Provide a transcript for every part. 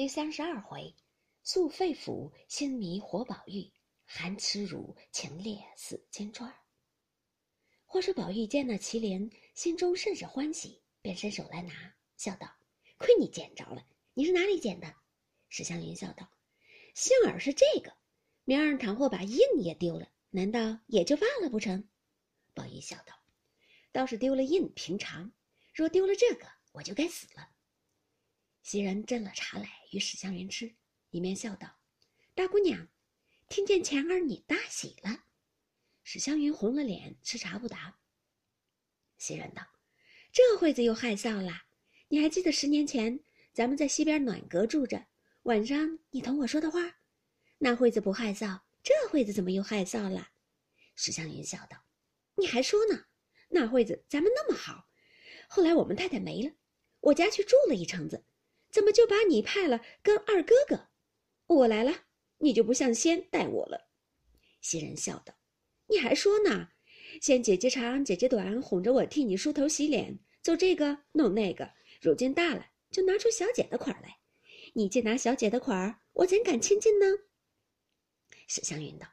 第三十二回，素肺腑，心迷活宝玉，含耻辱，情烈死金钏。话说宝玉见那麒麟，心中甚是欢喜，便伸手来拿，笑道：“亏你捡着了，你是哪里捡的？”史湘云笑道：“幸而是这个，明儿倘或把印也丢了，难道也就罢了不成？”宝玉笑道：“倒是丢了印平常，若丢了这个，我就该死了。”袭人斟了茶来与史湘云吃，一面笑道：“大姑娘，听见前儿你大喜了。”史湘云红了脸，吃茶不答。袭人道：“这会子又害臊啦！你还记得十年前咱们在西边暖阁住着，晚上你同我说的话？那会子不害臊，这会子怎么又害臊了？”史湘云笑道：“你还说呢？那会子咱们那么好，后来我们太太没了，我家去住了一程子。”怎么就把你派了跟二哥哥？我来了，你就不像先待我了。袭人笑道：“你还说呢？先姐姐长，姐姐短，哄着我替你梳头洗脸，做这个弄那个。如今大了，就拿出小姐的款来。你既拿小姐的款儿，我怎敢亲近呢？”史湘云道：“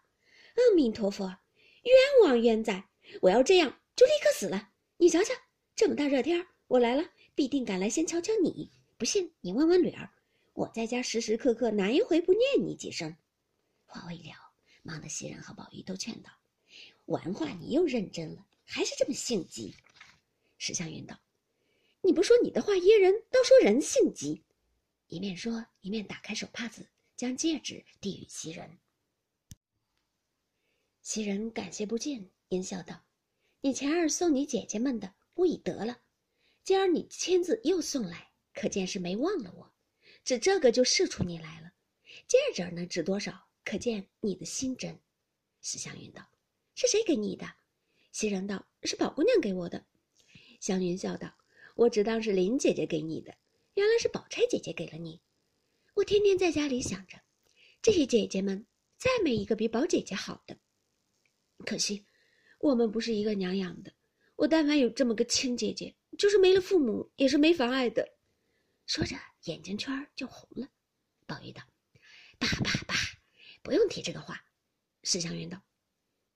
阿弥陀佛，冤枉冤哉！我要这样，就立刻死了。你瞧瞧，这么大热天我来了，必定赶来先瞧瞧你。”不信你问问吕儿，我在家时时刻刻哪一回不念你几声？话未了，忙得袭人和宝玉都劝道：“玩话你又认真了，还是这么性急。”史湘云道：“你不说你的话噎人，倒说人性急。”一面说，一面打开手帕子，将戒指递与袭人。袭人感谢不尽，阴笑道：“你前儿送你姐姐们的，我已得了，今儿你亲自又送来。”可见是没忘了我，指这个就试出你来了。戒指呢，值多少？可见你的心真。史湘云道：“是谁给你的？”袭人道：“是宝姑娘给我的。”湘云笑道：“我只当是林姐姐给你的，原来是宝钗姐姐给了你。我天天在家里想着，这些姐姐们再没一个比宝姐姐好的。可惜我们不是一个娘养的。我但凡有这么个亲姐姐，就是没了父母也是没妨碍的。”说着，眼睛圈就红了。宝玉道：“爸爸爸，不用提这个话。”史湘云道：“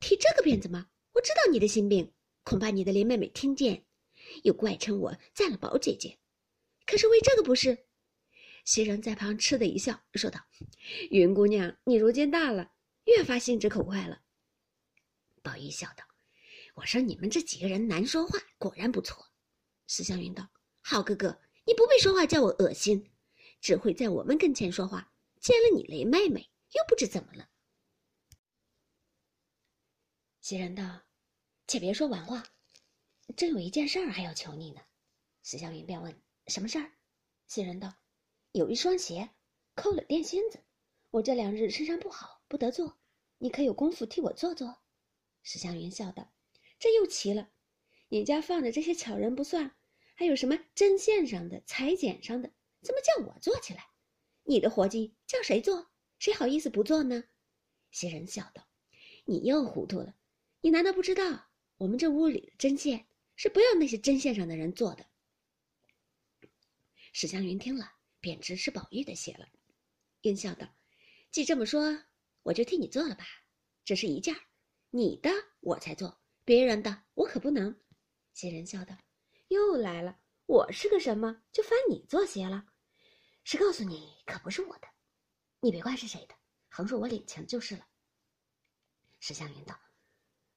提这个辫子吗？我知道你的心病，恐怕你的林妹妹听见，又怪称我赞了宝姐姐。可是为这个不是？”袭人在旁嗤的一笑，说道：“云姑娘，你如今大了，越发心直口快了。”宝玉笑道：“我说你们这几个人难说话，果然不错。”史湘云道：“好哥哥。”你不必说话叫我恶心，只会在我们跟前说话。见了你雷妹妹，又不知怎么了。袭人道：“且别说完话，正有一件事儿还要求你呢。”史湘云便问：“什么事儿？”袭人道：“有一双鞋，扣了垫芯子，我这两日身上不好，不得做，你可有功夫替我做做？”史湘云笑道：“这又奇了，你家放着这些巧人不算。”还有什么针线上的、裁剪上的，怎么叫我做起来？你的活计叫谁做？谁好意思不做呢？袭人笑道：“你又糊涂了，你难道不知道我们这屋里的针线是不要那些针线上的人做的？”史湘云听了，便知是宝玉的鞋了，应笑道：“既这么说，我就替你做了吧。这是一件你的我才做，别人的我可不能。”袭人笑道。又来了！我是个什么，就翻你做鞋了？是告诉你，可不是我的，你别怪是谁的，横竖我领情就是了。史湘云道：“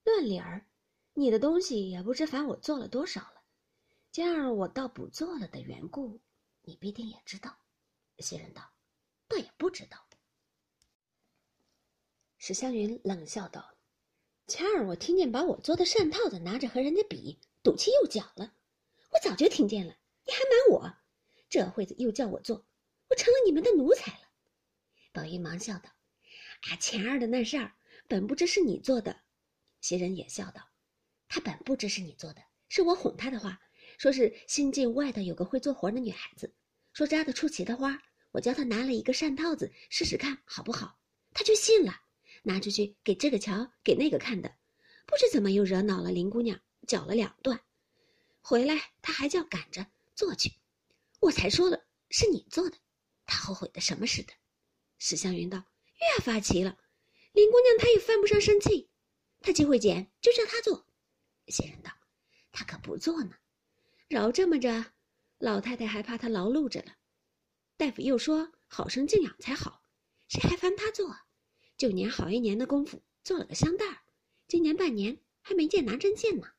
论理儿，你的东西也不知烦我做了多少了，今儿我倒不做了的缘故，你必定也知道。”袭人道：“倒也不知道。”史湘云冷笑道：“前儿我听见把我做的扇套子拿着和人家比，赌气又讲了。”我早就听见了，你还瞒我，这会子又叫我做，我成了你们的奴才了。宝玉忙笑道：“啊，前儿的那事儿，本不知是你做的。”袭人也笑道：“他本不知是你做的，是我哄他的话，说是新进外头有个会做活的女孩子，说扎得出奇的花，我叫他拿了一个扇套子试试看好不好，他就信了，拿出去给这个瞧，给那个看的，不知怎么又惹恼了林姑娘，搅了两段。”回来，他还叫赶着做去，我才说了是你做的，他后悔的什么似的。史湘云道：“越发奇了，林姑娘她也犯不上生气，她既会剪，就叫她做。”袭人道：“她可不做呢，饶这么着，老太太还怕她劳碌着了。大夫又说好生静养才好，谁还烦她做？就年好一年的功夫，做了个香袋儿，今年半年还没见拿针线呢。”